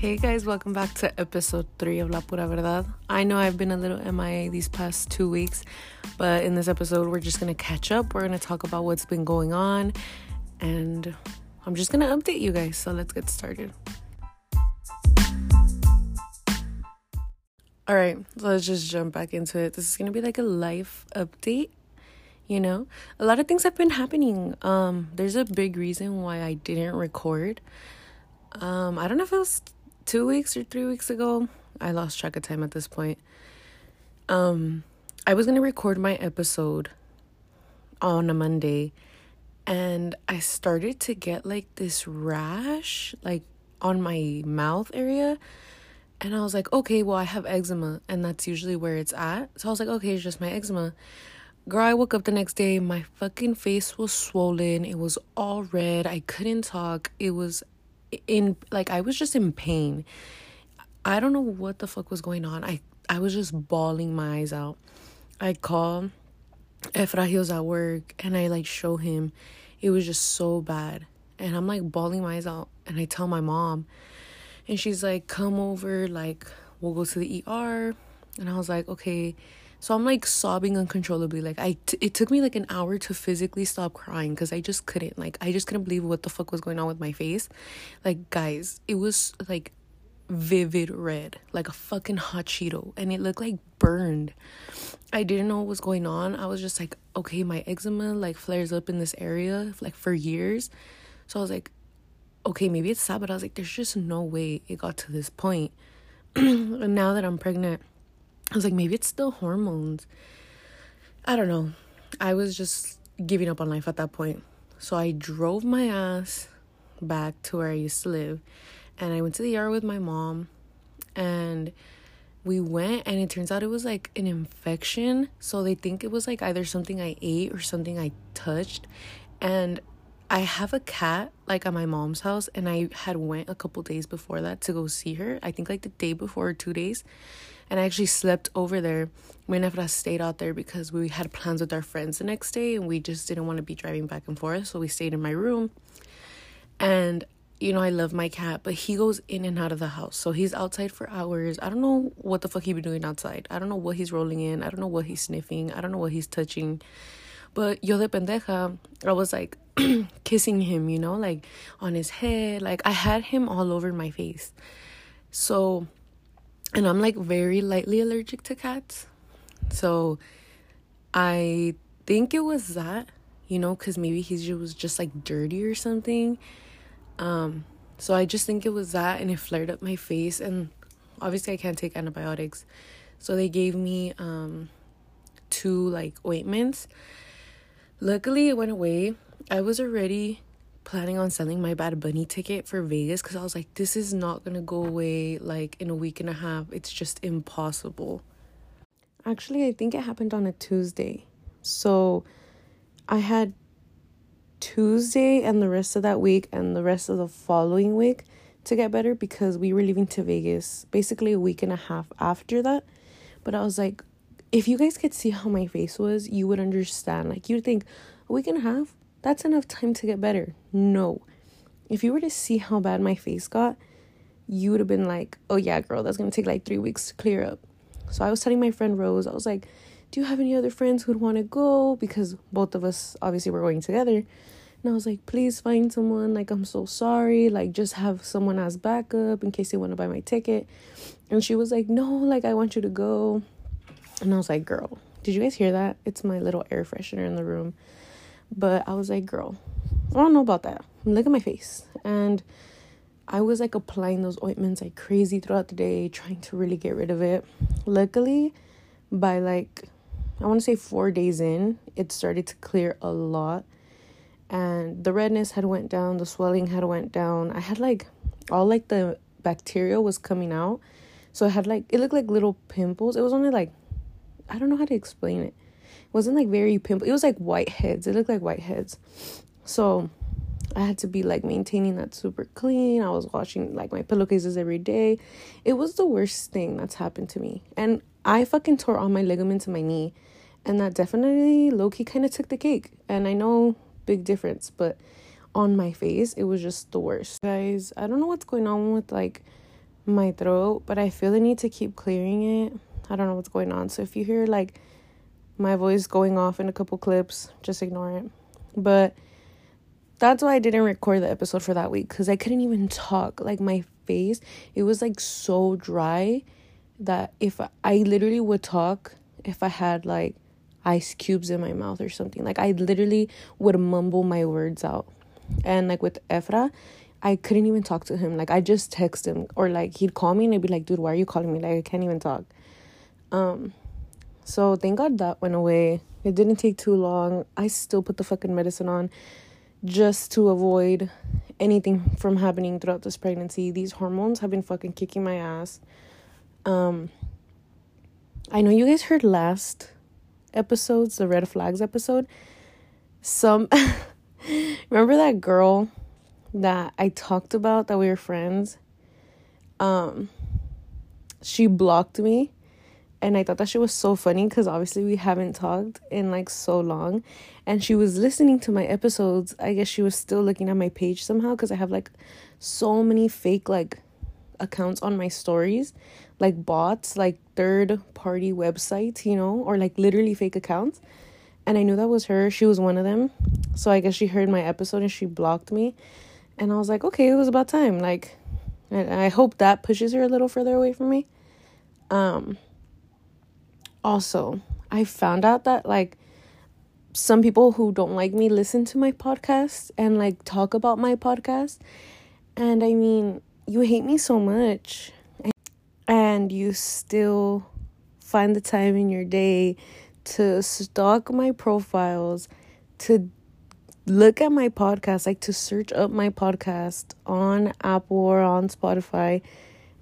Hey guys, welcome back to episode 3 of La Pura Verdad. I know I've been a little MIA these past two weeks, but in this episode, we're just gonna catch up. We're gonna talk about what's been going on, and I'm just gonna update you guys. So let's get started. All right, so let's just jump back into it. This is gonna be like a life update. You know, a lot of things have been happening. Um, there's a big reason why I didn't record. Um, I don't know if it was two weeks or three weeks ago. I lost track of time at this point. Um, I was gonna record my episode on a Monday, and I started to get like this rash, like on my mouth area. And I was like, okay, well, I have eczema, and that's usually where it's at. So I was like, okay, it's just my eczema. Girl, I woke up the next day, my fucking face was swollen. It was all red. I couldn't talk. It was in like I was just in pain. I don't know what the fuck was going on. I I was just bawling my eyes out. I call Efragios at work and I like show him. It was just so bad. And I'm like bawling my eyes out and I tell my mom and she's like, come over, like we'll go to the ER. And I was like, okay. So I'm like sobbing uncontrollably. Like I, t- it took me like an hour to physically stop crying because I just couldn't. Like I just couldn't believe what the fuck was going on with my face. Like guys, it was like vivid red, like a fucking hot Cheeto, and it looked like burned. I didn't know what was going on. I was just like, okay, my eczema like flares up in this area like for years. So I was like, okay, maybe it's sad, but I was like, there's just no way it got to this point. and now that I'm pregnant I was like, maybe it's the hormones. I don't know. I was just giving up on life at that point. So I drove my ass back to where I used to live and I went to the ER with my mom and we went and it turns out it was like an infection. So they think it was like either something I ate or something I touched. And I have a cat like at my mom's house and I had went a couple days before that to go see her. I think like the day before or 2 days and I actually slept over there. Me and stayed out there because we had plans with our friends the next day and we just didn't want to be driving back and forth. So we stayed in my room. And, you know, I love my cat, but he goes in and out of the house. So he's outside for hours. I don't know what the fuck he be doing outside. I don't know what he's rolling in. I don't know what he's sniffing. I don't know what he's touching. But yo de pendeja, I was like kissing him, you know, like on his head. Like I had him all over my face. So and I'm like very lightly allergic to cats. So I think it was that, you know, because maybe he was just like dirty or something. Um, so I just think it was that, and it flared up my face. And obviously, I can't take antibiotics. So they gave me um, two like ointments. Luckily, it went away. I was already planning on selling my Bad Bunny ticket for Vegas because I was like, this is not gonna go away like in a week and a half. It's just impossible. Actually, I think it happened on a Tuesday. So I had Tuesday and the rest of that week and the rest of the following week to get better because we were leaving to Vegas basically a week and a half after that. But I was like, if you guys could see how my face was, you would understand. Like, you'd think, a week and a half? That's enough time to get better. No. If you were to see how bad my face got, you would have been like, oh yeah, girl, that's gonna take like three weeks to clear up. So I was telling my friend Rose, I was like, do you have any other friends who'd want to go? Because both of us obviously were going together. And I was like, please find someone. Like, I'm so sorry. Like, just have someone as backup in case they want to buy my ticket. And she was like, no, like, I want you to go. And I was like, girl, did you guys hear that? It's my little air freshener in the room. But I was like, girl, I don't know about that. Look at my face. And I was like applying those ointments like crazy throughout the day, trying to really get rid of it. Luckily, by like, I want to say four days in, it started to clear a lot. And the redness had went down, the swelling had went down. I had like all like the bacteria was coming out. So I had like it looked like little pimples. It was only like I don't know how to explain it wasn't like very pimple. It was like white heads. It looked like white heads. So I had to be like maintaining that super clean. I was washing like my pillowcases every day. It was the worst thing that's happened to me. And I fucking tore all my ligaments in my knee. And that definitely low key kind of took the cake. And I know big difference, but on my face, it was just the worst. Guys, I don't know what's going on with like my throat, but I feel the need to keep clearing it. I don't know what's going on. So if you hear like my voice going off in a couple clips, just ignore it. But that's why I didn't record the episode for that week because I couldn't even talk. Like my face, it was like so dry that if I, literally would talk if I had like ice cubes in my mouth or something. Like I literally would mumble my words out. And like with Efra, I couldn't even talk to him. Like I just text him or like he'd call me and I'd be like, dude, why are you calling me? Like I can't even talk. Um so thank God that went away. It didn't take too long. I still put the fucking medicine on just to avoid anything from happening throughout this pregnancy. These hormones have been fucking kicking my ass. Um I know you guys heard last episodes, the red flags episode. Some remember that girl that I talked about that we were friends? Um she blocked me and I thought that she was so funny because obviously we haven't talked in like so long. And she was listening to my episodes. I guess she was still looking at my page somehow because I have like so many fake like accounts on my stories, like bots, like third party websites, you know, or like literally fake accounts. And I knew that was her. She was one of them. So I guess she heard my episode and she blocked me. And I was like, okay, it was about time. Like, I hope that pushes her a little further away from me. Um, also, I found out that like some people who don't like me listen to my podcast and like talk about my podcast. And I mean, you hate me so much and you still find the time in your day to stalk my profiles, to look at my podcast, like to search up my podcast on Apple or on Spotify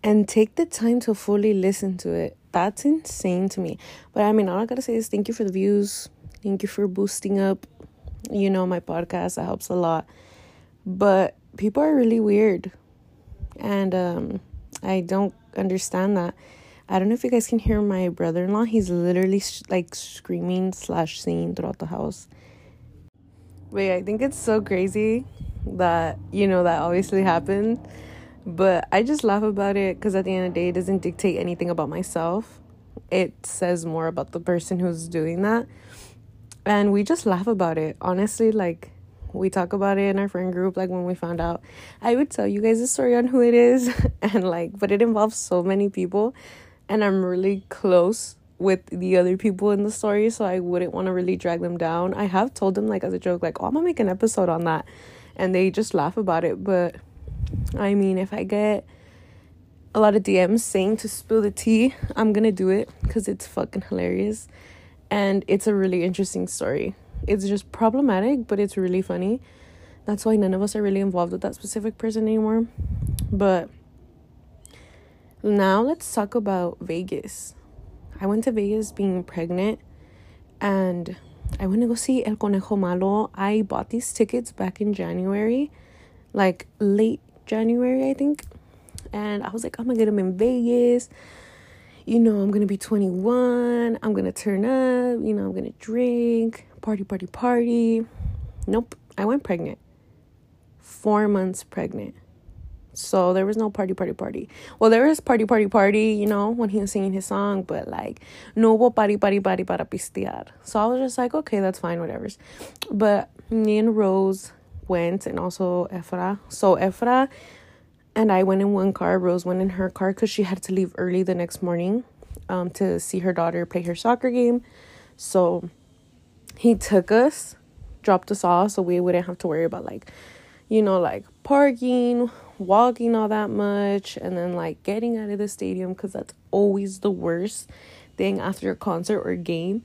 and take the time to fully listen to it that's insane to me. But I mean, all I gotta say is thank you for the views. Thank you for boosting up, you know, my podcast. That helps a lot. But people are really weird. And um, I don't understand that. I don't know if you guys can hear my brother in law. He's literally sh- like screaming slash singing throughout the house. Wait, I think it's so crazy that, you know, that obviously happened but I just laugh about it because at the end of the day, it doesn't dictate anything about myself. It says more about the person who's doing that. And we just laugh about it. Honestly, like, we talk about it in our friend group, like when we found out. I would tell you guys a story on who it is, and like, but it involves so many people, and I'm really close with the other people in the story, so I wouldn't want to really drag them down. I have told them, like, as a joke, like, oh, I'm gonna make an episode on that, and they just laugh about it, but I mean, if I get a lot of DMs saying to spill the tea, I'm gonna do it because it's fucking hilarious and it's a really interesting story. It's just problematic, but it's really funny. That's why none of us are really involved with that specific person anymore. But now let's talk about Vegas. I went to Vegas being pregnant and I went to go see El Conejo Malo. I bought these tickets back in January, like late January, I think. And I was like, I'm gonna get them in Vegas. You know, I'm gonna be 21. I'm gonna turn up. You know, I'm gonna drink, party, party, party. Nope, I went pregnant. Four months pregnant. So there was no party, party, party. Well, there was party, party, party, you know, when he was singing his song, but like, no hubo party, party, party para pistear. So I was just like, okay, that's fine, whatever's. But me and Rose went and also Efra. So Efra and I went in one car. Rose went in her car because she had to leave early the next morning um, to see her daughter play her soccer game. So he took us, dropped us off so we wouldn't have to worry about like, you know, like parking, walking all that much, and then like getting out of the stadium because that's always the worst thing after a concert or game.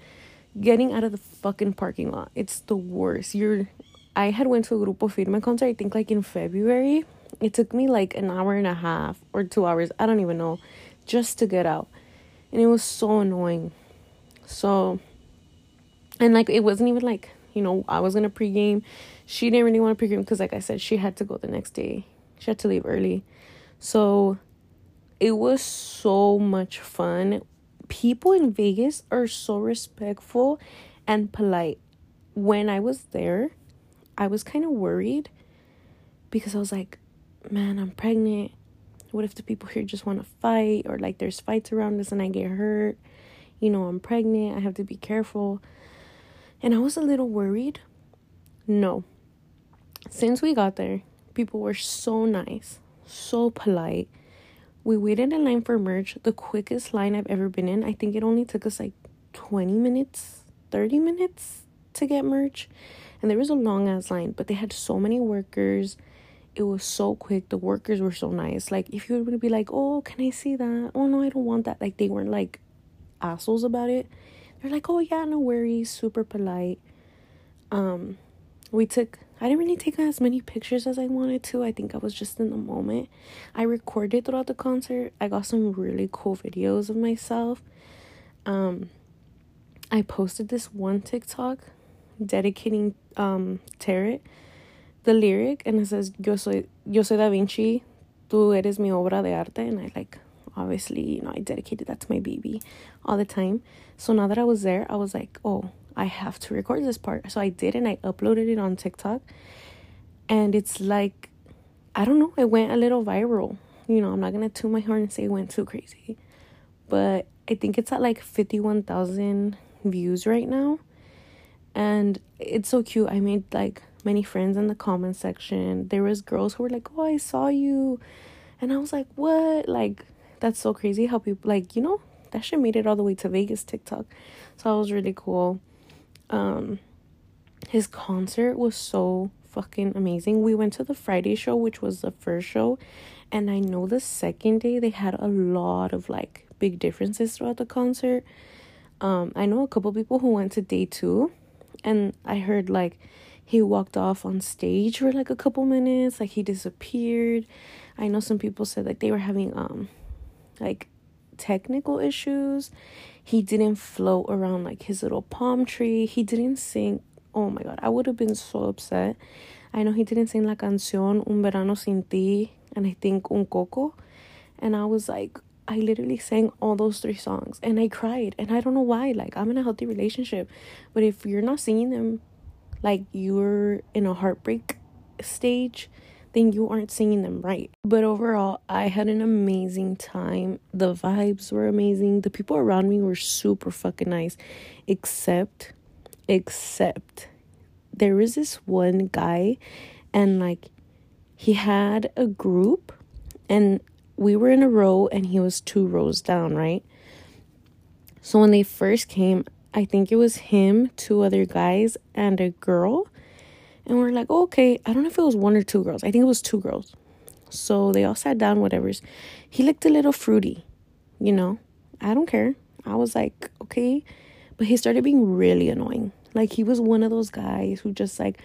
Getting out of the fucking parking lot. It's the worst. You're I had went to a Grupo Firme concert, I think like in February. It took me like an hour and a half or two hours, I don't even know, just to get out. And it was so annoying. So, and like it wasn't even like, you know, I was gonna pregame. She didn't really want to pregame because, like I said, she had to go the next day. She had to leave early. So, it was so much fun. People in Vegas are so respectful and polite. When I was there, I was kind of worried because I was like, man, I'm pregnant. What if the people here just want to fight or like there's fights around us and I get hurt? You know, I'm pregnant, I have to be careful. And I was a little worried. No. Since we got there, people were so nice, so polite. We waited in line for merch, the quickest line I've ever been in. I think it only took us like 20 minutes, 30 minutes to get merch. And there was a long ass line, but they had so many workers. It was so quick. The workers were so nice. Like, if you would be like, oh, can I see that? Oh, no, I don't want that. Like, they weren't like assholes about it. They're like, oh, yeah, no worries. Super polite. Um, we took I didn't really take as many pictures as I wanted to. I think I was just in the moment. I recorded throughout the concert. I got some really cool videos of myself. Um I posted this one TikTok dedicating um Tarot the lyric and it says yo soy yo soy Da Vinci, tú eres mi obra de arte and I like obviously, you know, I dedicated that to my baby all the time. So now that I was there, I was like, oh, I have to record this part. So I did and I uploaded it on TikTok. And it's like, I don't know, it went a little viral. You know, I'm not to toot my horn and say it went too crazy. But I think it's at like 51,000 views right now. And it's so cute. I made like many friends in the comment section. There was girls who were like, "Oh, I saw you." And I was like, "What?" Like that's so crazy how people like, you know, that shit made it all the way to Vegas TikTok. So that was really cool um his concert was so fucking amazing. We went to the Friday show, which was the first show, and I know the second day they had a lot of like big differences throughout the concert. Um, I know a couple people who went to day two, and I heard like he walked off on stage for like a couple minutes, like he disappeared. I know some people said like they were having um like technical issues he didn't float around like his little palm tree. He didn't sing. Oh my god, I would have been so upset. I know he didn't sing la canción Un verano sin ti and I think Un coco. And I was like, I literally sang all those three songs and I cried. And I don't know why. Like, I'm in a healthy relationship. But if you're not singing them like you're in a heartbreak stage, then you aren't singing them right. But overall, I had an amazing time. The vibes were amazing. The people around me were super fucking nice. Except, except, there was this one guy, and like, he had a group, and we were in a row, and he was two rows down, right? So when they first came, I think it was him, two other guys, and a girl and we're like, oh, okay. I don't know if it was one or two girls. I think it was two girls. So they all sat down, whatever's. He looked a little fruity, you know. I don't care. I was like, okay. But he started being really annoying. Like he was one of those guys who just like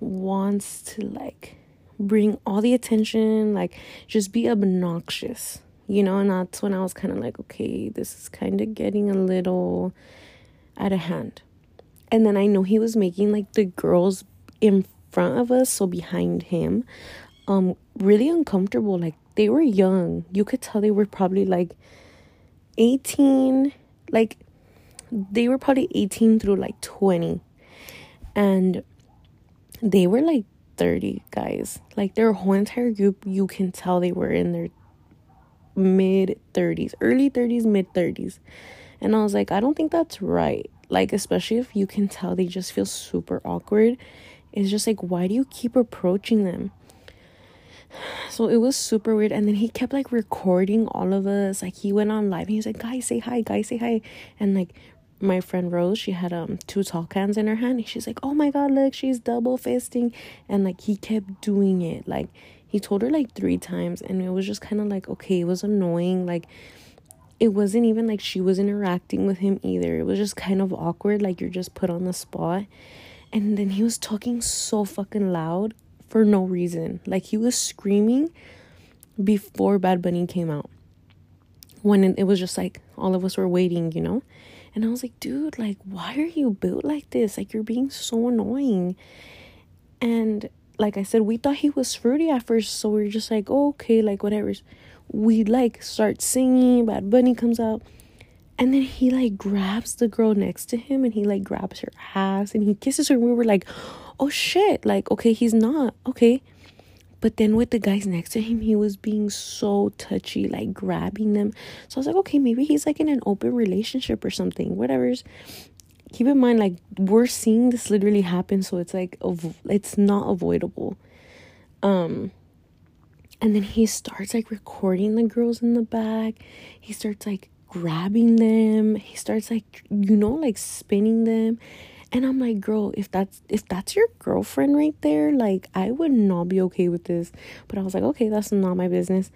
wants to like bring all the attention, like just be obnoxious, you know. And that's when I was kind of like, okay, this is kind of getting a little out of hand. And then I know he was making like the girls in front of us, so behind him, um, really uncomfortable. Like they were young. You could tell they were probably like 18, like they were probably 18 through like 20. And they were like 30 guys. Like their whole entire group, you can tell they were in their mid 30s, early 30s, mid 30s. And I was like, I don't think that's right. Like, especially if you can tell they just feel super awkward it's just like, why do you keep approaching them? So it was super weird. And then he kept like recording all of us. Like he went on live and he's like, guys, say hi, guys, say hi. And like my friend Rose, she had um two tall cans in her hand. And she's like, oh my God, look, she's double fisting. And like he kept doing it. Like he told her like three times. And it was just kind of like, okay, it was annoying. Like it wasn't even like she was interacting with him either. It was just kind of awkward. Like you're just put on the spot and then he was talking so fucking loud for no reason. Like he was screaming before Bad Bunny came out. When it, was just like all of us were waiting, you know? And I was like, dude, like, why are you built like this? Like, you're being so annoying. And like I said, we thought he was fruity at first, so we are just like, oh, okay, like, whatever. We like start singing, Bad Bunny comes out. And then he like grabs the girl next to him and he like grabs her ass and he kisses her. And we were like, oh shit, like, okay, he's not okay. But then with the guys next to him, he was being so touchy, like grabbing them. So I was like, okay, maybe he's like in an open relationship or something. Whatever's. Keep in mind, like we're seeing this literally happen, so it's like it's not avoidable. Um, and then he starts like recording the girls in the back. He starts like grabbing them. He starts like you know like spinning them and I'm like, girl, if that's if that's your girlfriend right there, like I would not be okay with this. But I was like, okay, that's not my business.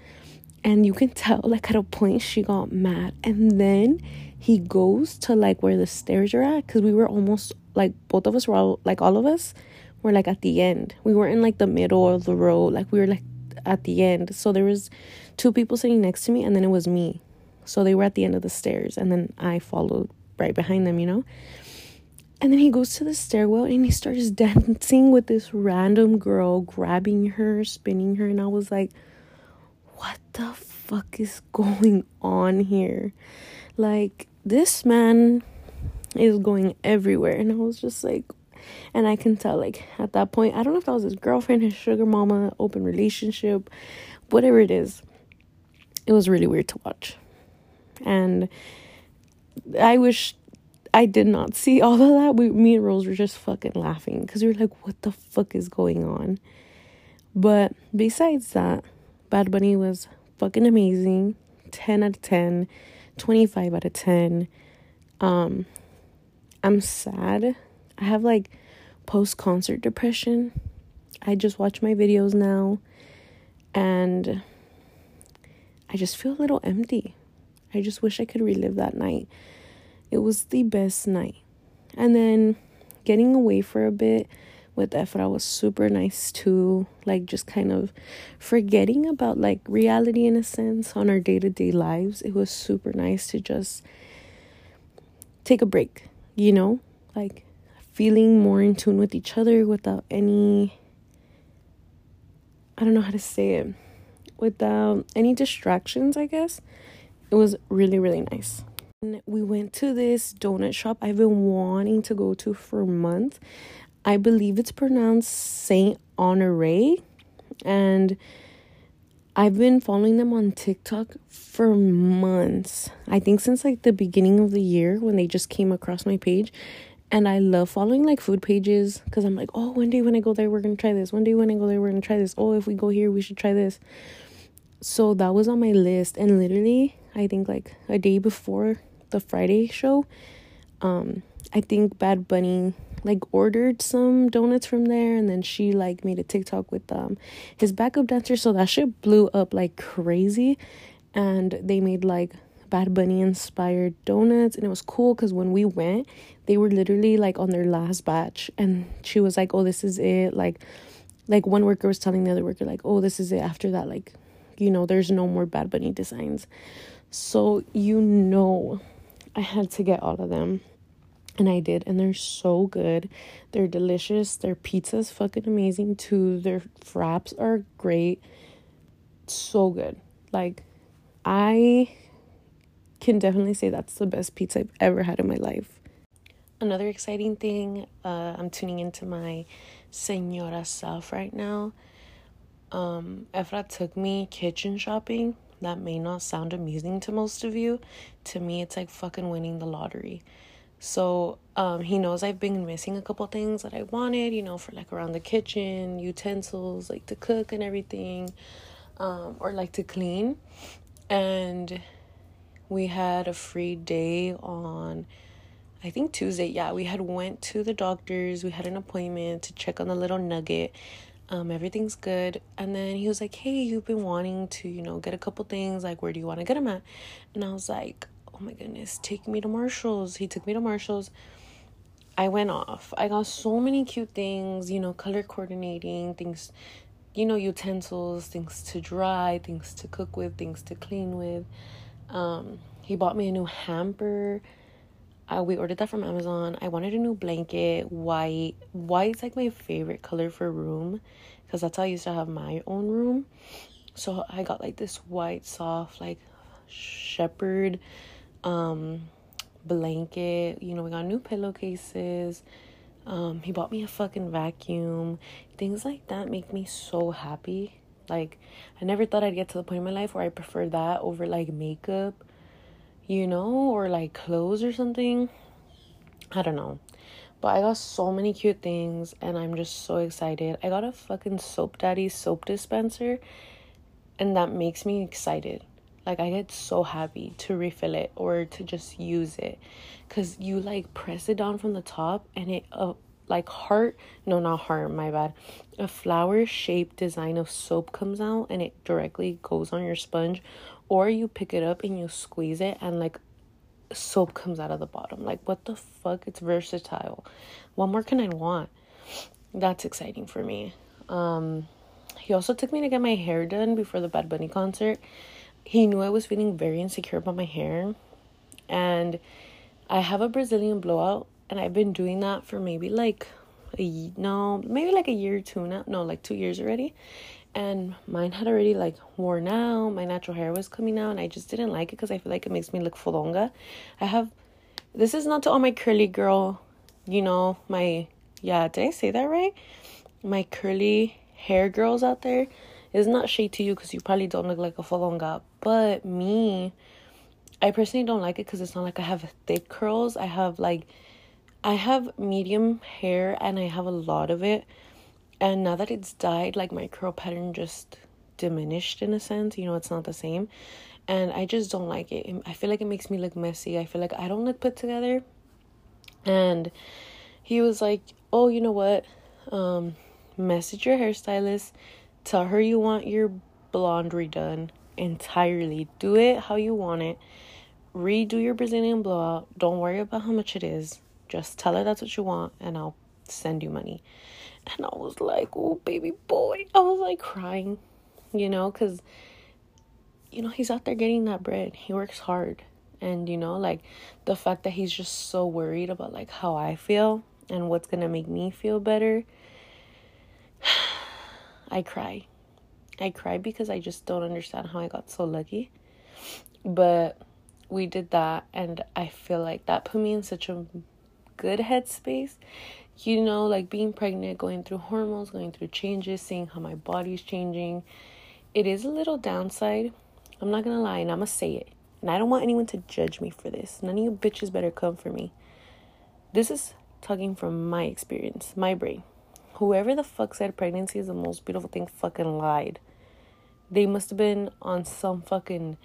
And you can tell, like at a point, she got mad. And then he goes to like where the stairs are at, because we were almost like both of us were all like all of us were like at the end. We weren't in like the middle of the road, like we were like at the end. So there was two people sitting next to me, and then it was me. So they were at the end of the stairs, and then I followed right behind them, you know. And then he goes to the stairwell and he starts dancing with this random girl, grabbing her, spinning her. And I was like, what the fuck is going on here? Like, this man is going everywhere. And I was just like, and I can tell, like, at that point, I don't know if that was his girlfriend, his sugar mama, open relationship, whatever it is. It was really weird to watch. And I wish I did not see all of that. We, me and Rose were just fucking laughing because we were like, what the fuck is going on? But besides that, Bad Bunny was fucking amazing. 10 out of 10, 25 out of 10. Um, I'm sad. I have like post concert depression. I just watch my videos now and I just feel a little empty. I just wish I could relive that night. It was the best night. And then getting away for a bit with Efra was super nice too. Like just kind of forgetting about like reality in a sense on our day to day lives. It was super nice to just take a break, you know? Like feeling more in tune with each other without any I don't know how to say it. Without any distractions, I guess. It was really, really nice we went to this donut shop I've been wanting to go to for months. I believe it's pronounced Saint Honore. And I've been following them on TikTok for months. I think since like the beginning of the year when they just came across my page. And I love following like food pages because I'm like, oh, one day when I go there, we're gonna try this. One day when I go there, we're gonna try this. Oh, if we go here, we should try this. So that was on my list. And literally, I think like a day before the Friday show, um, I think Bad Bunny like ordered some donuts from there and then she like made a TikTok with um his backup dancer so that shit blew up like crazy. And they made like Bad Bunny inspired donuts and it was cool cuz when we went they were literally like on their last batch. And she was like oh this is it like like one worker was telling the other worker like oh this is it after that like you know there's no more Bad Bunny designs. So you know I had to get all of them. And I did, and they're so good. They're delicious. Their pizza's fucking amazing too. Their fraps are great. So good. Like, I can definitely say that's the best pizza I've ever had in my life. Another exciting thing, uh, I'm tuning into my Senora self right now. Um, Efra took me kitchen shopping that may not sound amusing to most of you. To me, it's like fucking winning the lottery. So, um, he knows I've been missing a couple things that I wanted, you know, for like around the kitchen, utensils, like to cook and everything, um, or like to clean. And we had a free day on I think Tuesday. Yeah, we had went to the doctors. We had an appointment to check on the little nugget um, everything's good. And then he was like, hey, you've been wanting to, you know, get a couple things. Like, where do you want to get them at? And I was like, oh my goodness, take me to Marshall's. He took me to Marshall's. I went off. I got so many cute things, you know, color coordinating, things, you know, utensils, things to dry, things to cook with, things to clean with. Um, he bought me a new hamper uh, we ordered that from Amazon. I wanted a new blanket, white. White's like my favorite color for room because that's how I used to have my own room. So I got like this white, soft, like shepherd um, blanket. You know, we got new pillowcases. Um, he bought me a fucking vacuum. Things like that make me so happy. Like, I never thought I'd get to the point in my life where I prefer that over like makeup, you know, or like clothes or something. I don't know. But I got so many cute things and I'm just so excited. I got a fucking Soap Daddy soap dispenser and that makes me excited. Like I get so happy to refill it or to just use it cuz you like press it down from the top and it uh, like heart no not heart my bad a flower shaped design of soap comes out and it directly goes on your sponge or you pick it up and you squeeze it and like soap comes out of the bottom. Like, what the fuck? It's versatile. What more can I want? That's exciting for me. Um, he also took me to get my hair done before the Bad Bunny concert. He knew I was feeling very insecure about my hair. And I have a Brazilian blowout, and I've been doing that for maybe like a no, maybe like a year or two now. No, like two years already and mine had already like worn out. My natural hair was coming out and i just didn't like it because i feel like it makes me look fulonga i have this is not to all my curly girl you know my yeah did i say that right? My curly hair girls out there. Is not shade to you because you probably don't look like a fulonga but me i personally don't like it because it's not like i have thick curls. I have like i have medium hair and i have a lot of it and now that it's dyed, like my curl pattern just diminished in a sense. You know, it's not the same. And I just don't like it. I feel like it makes me look messy. I feel like I don't look put together. And he was like, Oh, you know what? Um, message your hairstylist. Tell her you want your blonde redone entirely. Do it how you want it. Redo your Brazilian blowout. Don't worry about how much it is. Just tell her that's what you want, and I'll send you money. And I was like, oh, baby boy. I was like crying, you know, because, you know, he's out there getting that bread. He works hard. And, you know, like the fact that he's just so worried about like how I feel and what's going to make me feel better. I cry. I cry because I just don't understand how I got so lucky. But we did that, and I feel like that put me in such a good headspace you know, like being pregnant, going through hormones, going through changes, seeing how my body's changing. It is a little downside. I'm not gonna lie, and I'm gonna say it. And I don't want anyone to judge me for this. None of you bitches better come for me. This is talking from my experience, my brain. Whoever the fuck said pregnancy is the most beautiful thing fucking lied. They must have been on some fucking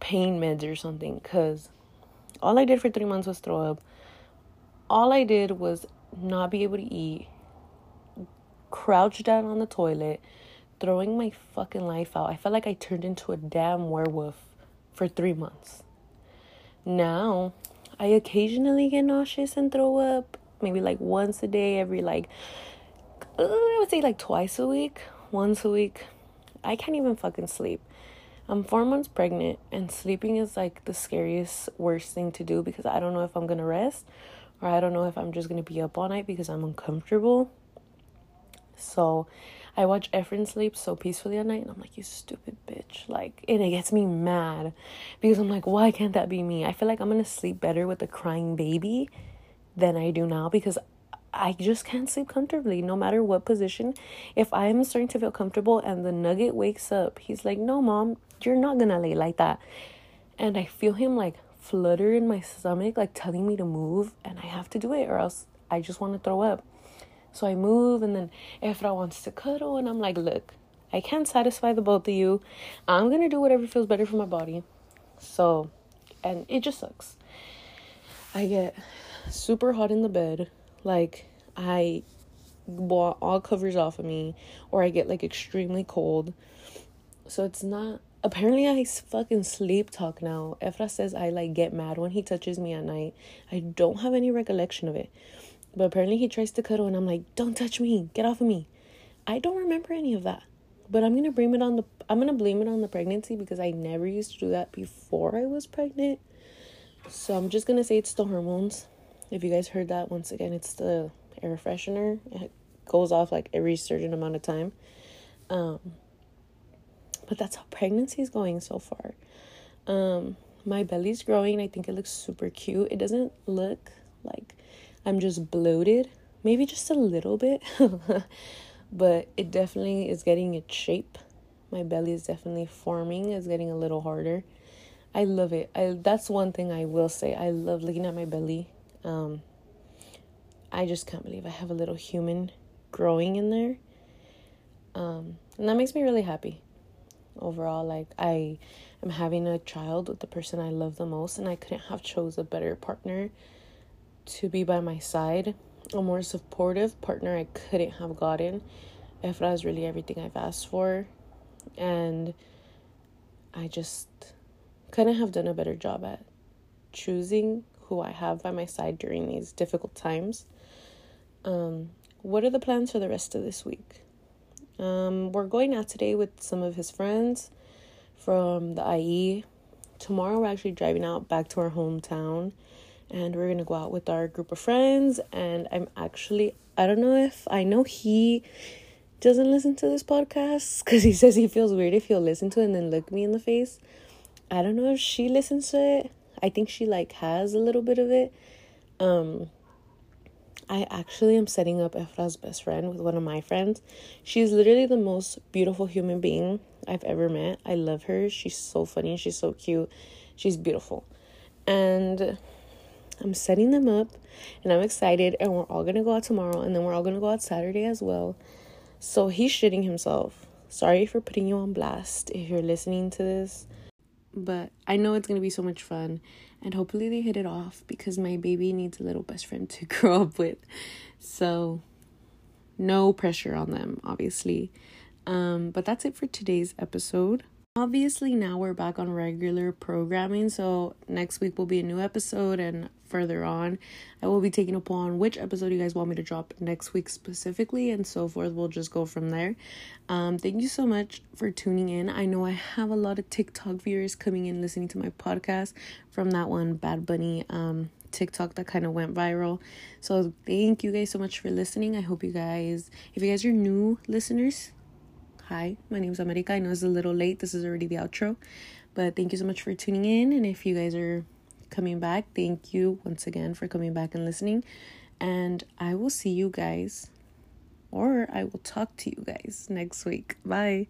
pain meds or something, because all I did for three months was throw up. All I did was not be able to eat, crouched down on the toilet, throwing my fucking life out. I felt like I turned into a damn werewolf for three months. Now, I occasionally get nauseous and throw up, maybe like once a day, every like, uh, I would say like twice a week, once a week. I can't even fucking sleep. I'm four months pregnant, and sleeping is like the scariest, worst thing to do because I don't know if I'm gonna rest or I don't know if I'm just gonna be up all night because I'm uncomfortable. So I watch Efren sleep so peacefully at night and I'm like, you stupid bitch. Like, and it gets me mad because I'm like, why can't that be me? I feel like I'm gonna sleep better with a crying baby than I do now because I just can't sleep comfortably no matter what position. If I am starting to feel comfortable and the nugget wakes up, he's like, no, mom, you're not gonna lay like that. And I feel him like flutter in my stomach, like telling me to move, and I have to do it, or else I just want to throw up. So I move, and then Efra wants to cuddle, and I'm like, look, I can't satisfy the both of you. I'm gonna do whatever feels better for my body. So, and it just sucks. I get super hot in the bed, like I want all covers off of me, or I get like extremely cold. So it's not apparently I fucking sleep talk now. Efra says I like get mad when he touches me at night. I don't have any recollection of it. But apparently he tries to cuddle and I'm like, "Don't touch me. Get off of me." I don't remember any of that. But I'm to blame it on the I'm to blame it on the pregnancy because I never used to do that before I was pregnant. So I'm just to say it's the hormones. If you guys heard that once again, it's the air freshener. It goes off like every certain amount of time. Um but that's how pregnancy is going so far. Um, my belly's growing. I think it looks super cute. It doesn't look like I'm just bloated maybe just a little bit, but it definitely is getting its shape. My belly is definitely forming, it's getting a little harder. I love it. I that's one thing I will say. I love looking at my belly. Um, I just can't believe I have a little human growing in there. Um, and that makes me really happy. Overall, like I am having a child with the person I love the most, and I couldn't have chose a better partner to be by my side. A more supportive partner I couldn't have gotten. Efra is really everything I've asked for, and I just couldn't have done a better job at choosing who I have by my side during these difficult times. Um, what are the plans for the rest of this week? Um, we're going out today with some of his friends from the IE. Tomorrow, we're actually driving out back to our hometown and we're gonna go out with our group of friends. And I'm actually, I don't know if I know he doesn't listen to this podcast because he says he feels weird if he'll listen to it and then look me in the face. I don't know if she listens to it. I think she like has a little bit of it. Um I actually am setting up Efra's best friend with one of my friends. She's literally the most beautiful human being I've ever met. I love her. She's so funny. She's so cute. She's beautiful. And I'm setting them up and I'm excited. And we're all going to go out tomorrow. And then we're all going to go out Saturday as well. So he's shitting himself. Sorry for putting you on blast if you're listening to this but I know it's gonna be so much fun, and hopefully they hit it off because my baby needs a little best friend to grow up with. So, no pressure on them, obviously. Um, but that's it for today's episode. Obviously, now we're back on regular programming, so next week will be a new episode, and further on, I will be taking upon which episode you guys want me to drop next week specifically, and so forth. We'll just go from there. Um, thank you so much for tuning in. I know I have a lot of TikTok viewers coming in listening to my podcast from that one Bad Bunny um TikTok that kind of went viral. So thank you guys so much for listening. I hope you guys, if you guys are new listeners, Hi, my name is America. I know it's a little late. This is already the outro. But thank you so much for tuning in. And if you guys are coming back, thank you once again for coming back and listening. And I will see you guys, or I will talk to you guys next week. Bye.